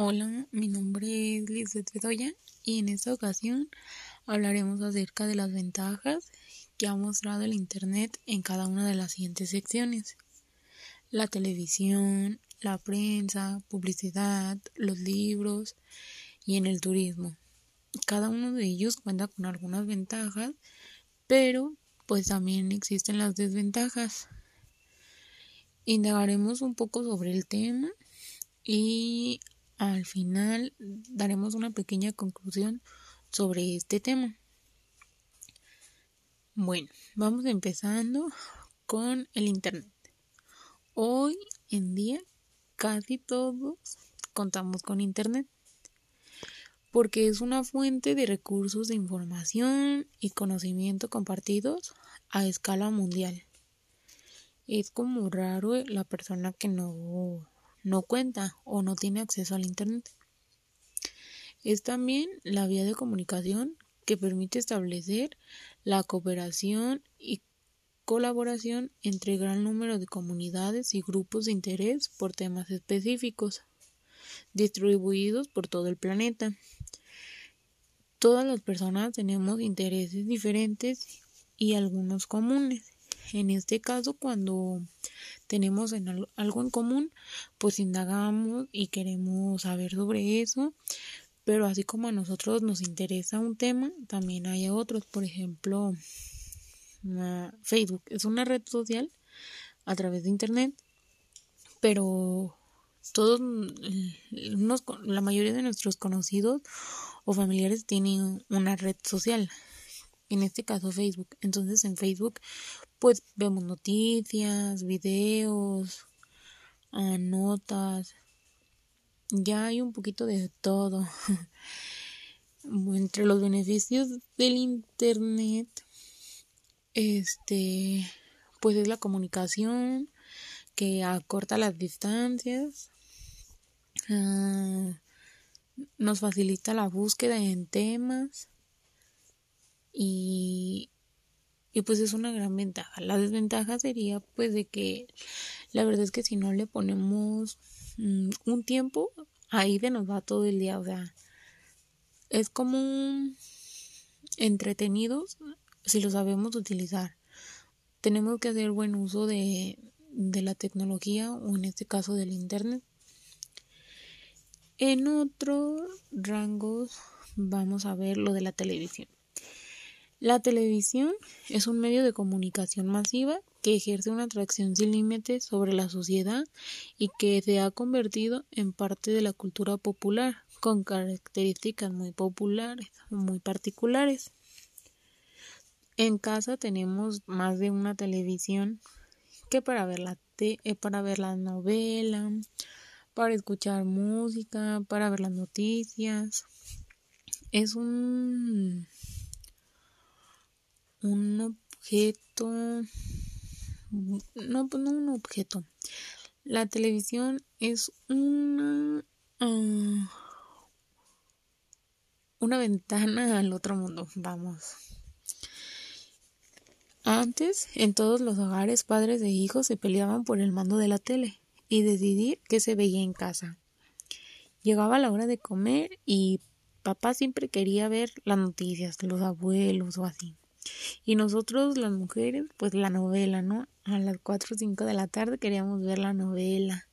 Hola, mi nombre es Lizeth Bedoya y en esta ocasión hablaremos acerca de las ventajas que ha mostrado el Internet en cada una de las siguientes secciones. La televisión, la prensa, publicidad, los libros y en el turismo. Cada uno de ellos cuenta con algunas ventajas, pero pues también existen las desventajas. Indagaremos un poco sobre el tema y al final daremos una pequeña conclusión sobre este tema. Bueno, vamos empezando con el Internet. Hoy en día casi todos contamos con Internet porque es una fuente de recursos de información y conocimiento compartidos a escala mundial. Es como raro la persona que no no cuenta o no tiene acceso al Internet. Es también la vía de comunicación que permite establecer la cooperación y colaboración entre gran número de comunidades y grupos de interés por temas específicos, distribuidos por todo el planeta. Todas las personas tenemos intereses diferentes y algunos comunes. En este caso, cuando tenemos algo en común, pues indagamos y queremos saber sobre eso. Pero así como a nosotros nos interesa un tema, también hay otros. Por ejemplo, Facebook es una red social a través de Internet, pero todos, la mayoría de nuestros conocidos o familiares tienen una red social en este caso Facebook. Entonces en Facebook pues vemos noticias, videos, ah, notas, ya hay un poquito de todo. Entre los beneficios del Internet, este, pues es la comunicación que acorta las distancias, ah, nos facilita la búsqueda en temas, y, y pues es una gran ventaja. La desventaja sería pues de que la verdad es que si no le ponemos mm, un tiempo, ahí de nos va todo el día, o sea, es como entretenidos si lo sabemos utilizar. Tenemos que hacer buen uso de, de la tecnología o en este caso del internet. En otros rangos vamos a ver lo de la televisión. La televisión es un medio de comunicación masiva que ejerce una atracción sin límites sobre la sociedad y que se ha convertido en parte de la cultura popular, con características muy populares, muy particulares. En casa tenemos más de una televisión que para ver la te eh, para ver la novela, para escuchar música, para ver las noticias. Es un un objeto, no, pues no un objeto. La televisión es una, ah, una ventana al otro mundo, vamos. Antes, en todos los hogares, padres e hijos se peleaban por el mando de la tele y decidir qué se veía en casa. Llegaba la hora de comer y papá siempre quería ver las noticias, los abuelos o así. Y nosotros, las mujeres, pues la novela, ¿no? A las 4 o 5 de la tarde queríamos ver la novela.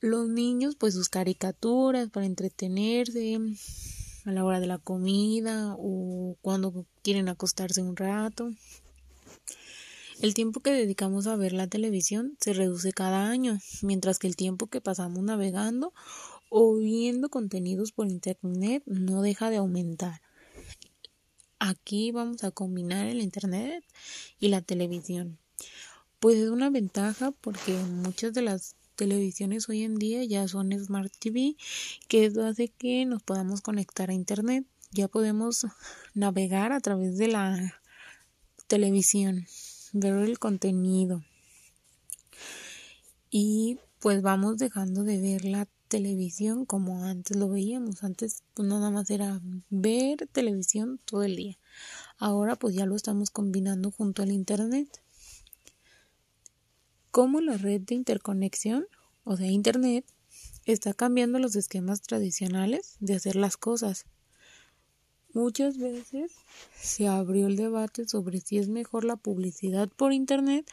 Los niños, pues sus caricaturas para entretenerse a la hora de la comida o cuando quieren acostarse un rato. El tiempo que dedicamos a ver la televisión se reduce cada año, mientras que el tiempo que pasamos navegando o viendo contenidos por internet no deja de aumentar. Aquí vamos a combinar el Internet y la televisión. Pues es una ventaja porque muchas de las televisiones hoy en día ya son Smart TV, que eso hace que nos podamos conectar a Internet. Ya podemos navegar a través de la televisión, ver el contenido. Y pues vamos dejando de ver la televisión como antes lo veíamos. Antes pues nada más era ver televisión todo el día. Ahora pues ya lo estamos combinando junto al internet. Como la red de interconexión, o sea, internet, está cambiando los esquemas tradicionales de hacer las cosas. Muchas veces se abrió el debate sobre si es mejor la publicidad por Internet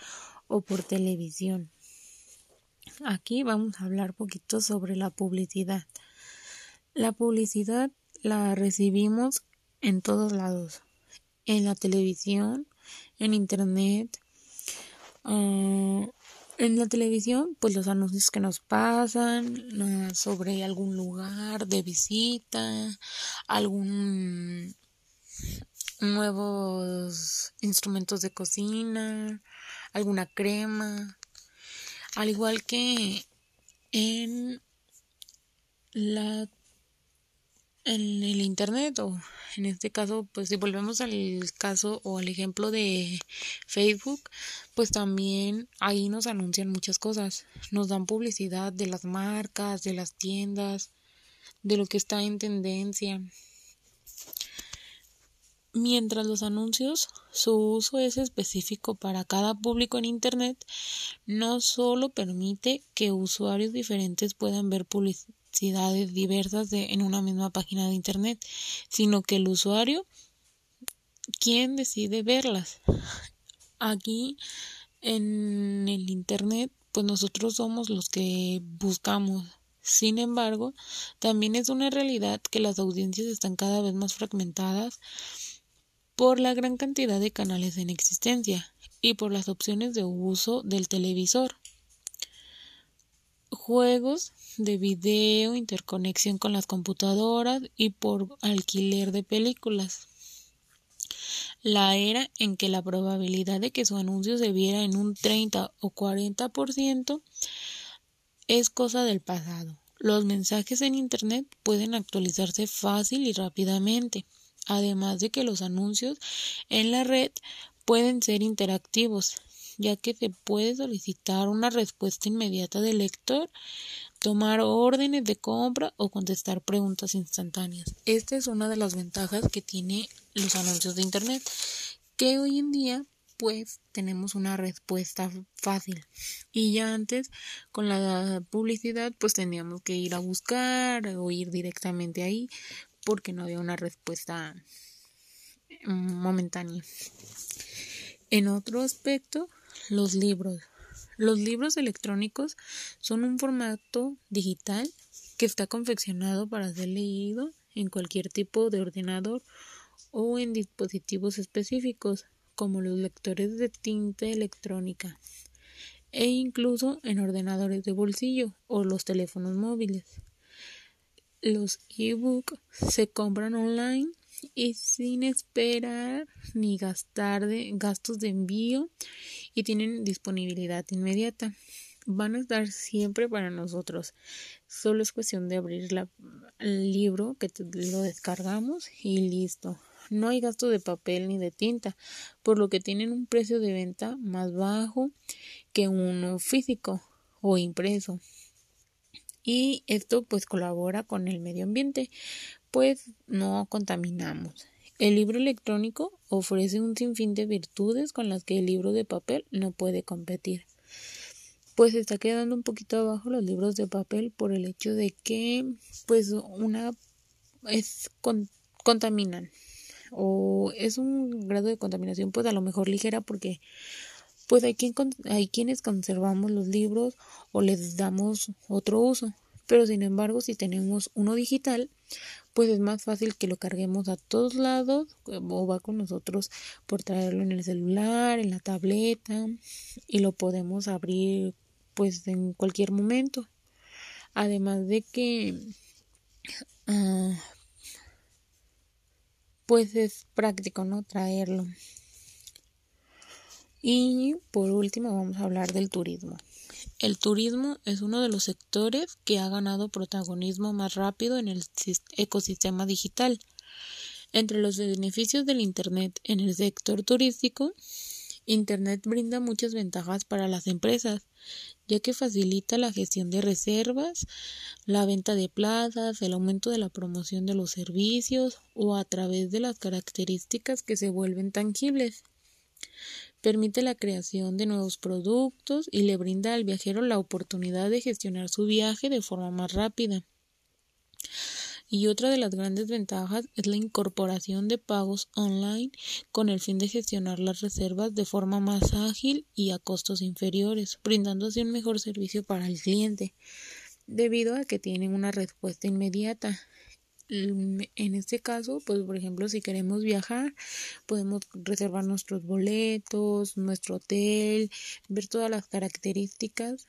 o por televisión. Aquí vamos a hablar poquito sobre la publicidad. La publicidad la recibimos en todos lados, en la televisión, en Internet, ah, en la televisión, pues los anuncios que nos pasan ah, sobre algún lugar de visita, algún nuevos instrumentos de cocina, alguna crema, al igual que en la en el internet o en este caso pues si volvemos al caso o al ejemplo de Facebook pues también ahí nos anuncian muchas cosas. Nos dan publicidad de las marcas de las tiendas de lo que está en tendencia Mientras los anuncios, su uso es específico para cada público en Internet, no solo permite que usuarios diferentes puedan ver publicidades diversas en una misma página de Internet, sino que el usuario, quien decide verlas. Aquí en el Internet, pues nosotros somos los que buscamos. Sin embargo, también es una realidad que las audiencias están cada vez más fragmentadas por la gran cantidad de canales en existencia y por las opciones de uso del televisor. Juegos de video, interconexión con las computadoras y por alquiler de películas. La era en que la probabilidad de que su anuncio se viera en un 30 o 40% es cosa del pasado. Los mensajes en Internet pueden actualizarse fácil y rápidamente además de que los anuncios en la red pueden ser interactivos, ya que se puede solicitar una respuesta inmediata del lector, tomar órdenes de compra o contestar preguntas instantáneas. Esta es una de las ventajas que tiene los anuncios de Internet, que hoy en día pues tenemos una respuesta fácil. Y ya antes con la publicidad pues teníamos que ir a buscar o ir directamente ahí porque no había una respuesta momentánea. En otro aspecto, los libros. Los libros electrónicos son un formato digital que está confeccionado para ser leído en cualquier tipo de ordenador o en dispositivos específicos como los lectores de tinta electrónica e incluso en ordenadores de bolsillo o los teléfonos móviles. Los e-books se compran online y sin esperar ni gastar de gastos de envío y tienen disponibilidad inmediata. Van a estar siempre para nosotros. Solo es cuestión de abrir el libro que lo descargamos y listo. No hay gasto de papel ni de tinta, por lo que tienen un precio de venta más bajo que uno físico o impreso y esto pues colabora con el medio ambiente, pues no contaminamos. El libro electrónico ofrece un sinfín de virtudes con las que el libro de papel no puede competir. Pues está quedando un poquito abajo los libros de papel por el hecho de que pues una es contaminan o es un grado de contaminación pues a lo mejor ligera porque pues hay, quien, hay quienes conservamos los libros o les damos otro uso. Pero sin embargo, si tenemos uno digital, pues es más fácil que lo carguemos a todos lados o va con nosotros por traerlo en el celular, en la tableta y lo podemos abrir pues en cualquier momento. Además de que ah, pues es práctico, ¿no? Traerlo. Y por último vamos a hablar del turismo. El turismo es uno de los sectores que ha ganado protagonismo más rápido en el ecosistema digital. Entre los beneficios del Internet en el sector turístico, Internet brinda muchas ventajas para las empresas, ya que facilita la gestión de reservas, la venta de plazas, el aumento de la promoción de los servicios o a través de las características que se vuelven tangibles permite la creación de nuevos productos y le brinda al viajero la oportunidad de gestionar su viaje de forma más rápida. Y otra de las grandes ventajas es la incorporación de pagos online con el fin de gestionar las reservas de forma más ágil y a costos inferiores, brindando así un mejor servicio para el cliente, debido a que tienen una respuesta inmediata. En este caso, pues por ejemplo, si queremos viajar, podemos reservar nuestros boletos, nuestro hotel, ver todas las características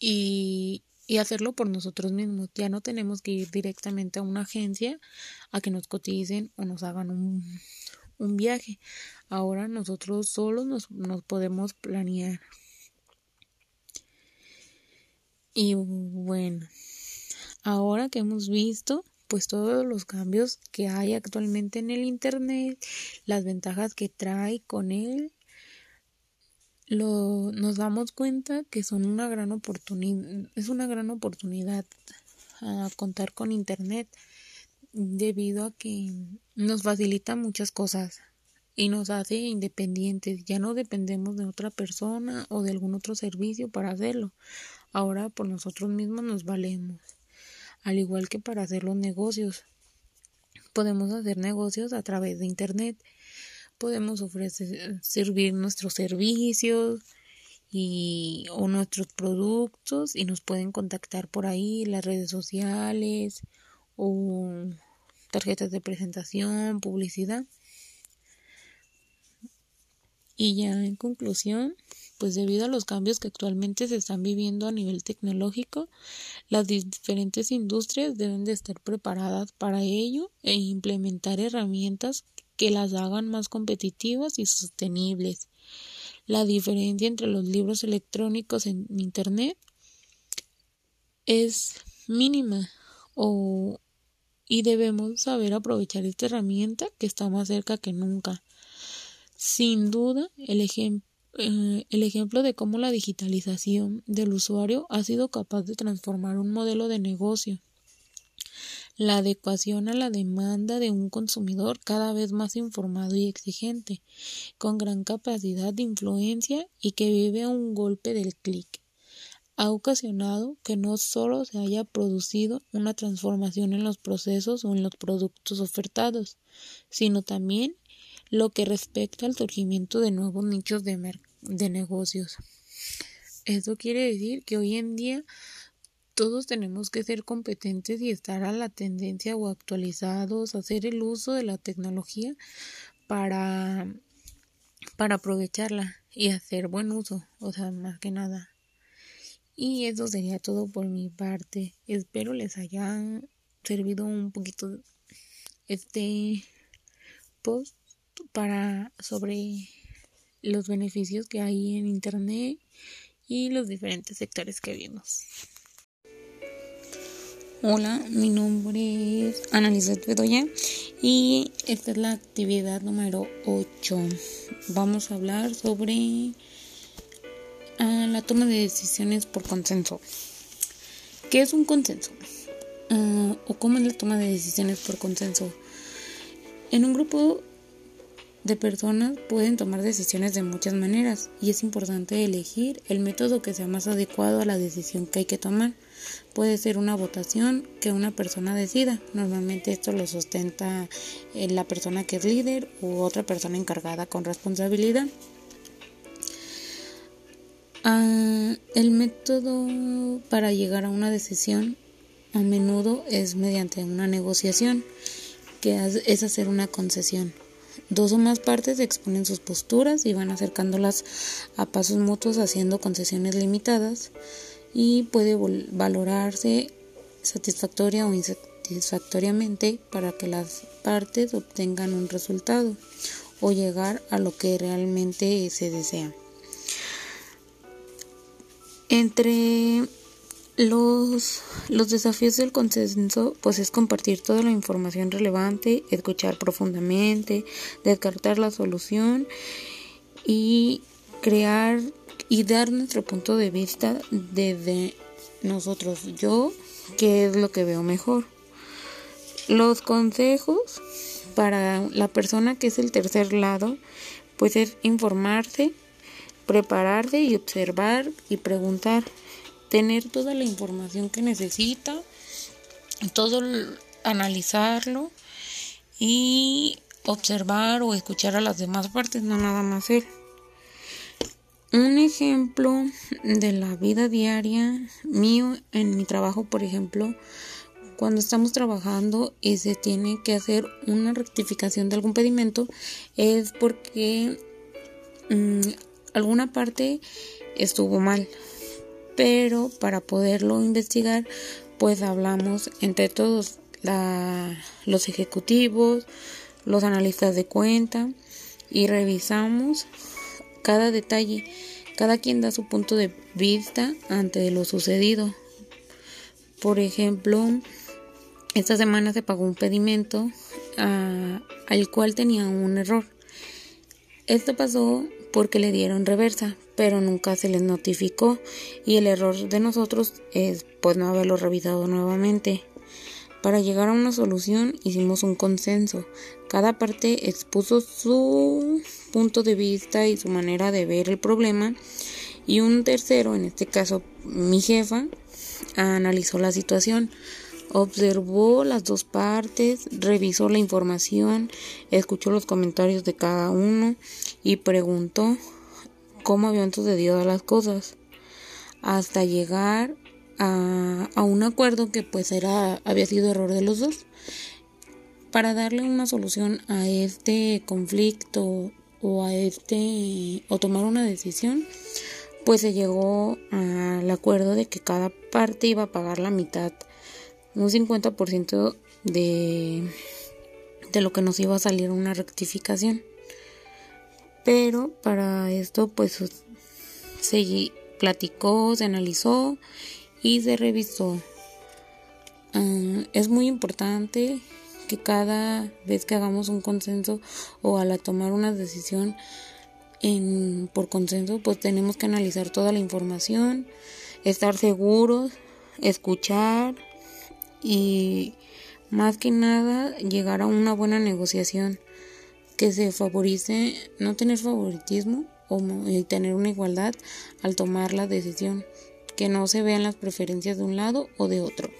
y, y hacerlo por nosotros mismos. Ya no tenemos que ir directamente a una agencia a que nos coticen o nos hagan un, un viaje. Ahora nosotros solos nos, nos podemos planear. Y bueno, ahora que hemos visto pues todos los cambios que hay actualmente en el Internet, las ventajas que trae con él, lo, nos damos cuenta que son una gran oportunidad, es una gran oportunidad a contar con internet debido a que nos facilita muchas cosas y nos hace independientes. Ya no dependemos de otra persona o de algún otro servicio para hacerlo. Ahora por nosotros mismos nos valemos. Al igual que para hacer los negocios. Podemos hacer negocios a través de internet podemos ofrecer servir nuestros servicios y o nuestros productos y nos pueden contactar por ahí las redes sociales o tarjetas de presentación, publicidad. Y ya en conclusión, pues debido a los cambios que actualmente se están viviendo a nivel tecnológico, las diferentes industrias deben de estar preparadas para ello e implementar herramientas que las hagan más competitivas y sostenibles. La diferencia entre los libros electrónicos en Internet es mínima o y debemos saber aprovechar esta herramienta que está más cerca que nunca. Sin duda, el, eh, el ejemplo de cómo la digitalización del usuario ha sido capaz de transformar un modelo de negocio la adecuación a la demanda de un consumidor cada vez más informado y exigente, con gran capacidad de influencia y que vive a un golpe del clic. Ha ocasionado que no solo se haya producido una transformación en los procesos o en los productos ofertados, sino también lo que respecta al surgimiento de nuevos nichos de, de negocios. Eso quiere decir que hoy en día todos tenemos que ser competentes y estar a la tendencia o actualizados, hacer el uso de la tecnología para, para aprovecharla y hacer buen uso, o sea, más que nada. Y eso sería todo por mi parte. Espero les haya servido un poquito este post para sobre los beneficios que hay en internet y los diferentes sectores que vimos. Hola, mi nombre es Annalisa Bedoya y esta es la actividad número 8. Vamos a hablar sobre ah, la toma de decisiones por consenso. ¿Qué es un consenso? Ah, ¿O cómo es la toma de decisiones por consenso? En un grupo de personas pueden tomar decisiones de muchas maneras y es importante elegir el método que sea más adecuado a la decisión que hay que tomar. Puede ser una votación que una persona decida. Normalmente esto lo sustenta eh, la persona que es líder u otra persona encargada con responsabilidad. Ah, el método para llegar a una decisión a menudo es mediante una negociación, que es hacer una concesión. Dos o más partes exponen sus posturas y van acercándolas a pasos mutuos haciendo concesiones limitadas y puede valorarse satisfactoria o insatisfactoriamente para que las partes obtengan un resultado o llegar a lo que realmente se desea. Entre los, los desafíos del consenso pues es compartir toda la información relevante, escuchar profundamente, descartar la solución y crear y dar nuestro punto de vista desde nosotros, yo, qué es lo que veo mejor. Los consejos para la persona que es el tercer lado, pues es informarse, prepararse y observar y preguntar, tener toda la información que necesita, todo analizarlo y observar o escuchar a las demás partes, no nada más él. Un ejemplo de la vida diaria mío en mi trabajo, por ejemplo, cuando estamos trabajando y se tiene que hacer una rectificación de algún pedimento, es porque mm, alguna parte estuvo mal. Pero para poderlo investigar, pues hablamos entre todos, los ejecutivos, los analistas de cuenta y revisamos cada detalle. Cada quien da su punto de vista ante lo sucedido. Por ejemplo, esta semana se pagó un pedimento ah, al cual tenía un error. Esto pasó porque le dieron reversa, pero nunca se les notificó y el error de nosotros es pues no haberlo revisado nuevamente. Para llegar a una solución hicimos un consenso. Cada parte expuso su punto de vista y su manera de ver el problema y un tercero, en este caso mi jefa, analizó la situación, observó las dos partes, revisó la información, escuchó los comentarios de cada uno y preguntó cómo habían sucedido las cosas hasta llegar a, un acuerdo que pues era había sido error de los dos. Para darle una solución a este conflicto o a este o tomar una decisión pues se llegó al acuerdo de que cada parte iba a pagar la mitad un 50% de de lo que nos iba a salir una rectificación pero para esto pues se platicó se analizó y se revisó. Ah, es muy importante que cada vez que hagamos un consenso o al tomar una decisión en, por consenso, pues tenemos que analizar toda la información, estar seguros, escuchar y más que nada llegar a una buena negociación que se favorice no tener favoritismo o tener una igualdad al tomar la decisión que no se vean las preferencias de un lado o de otro.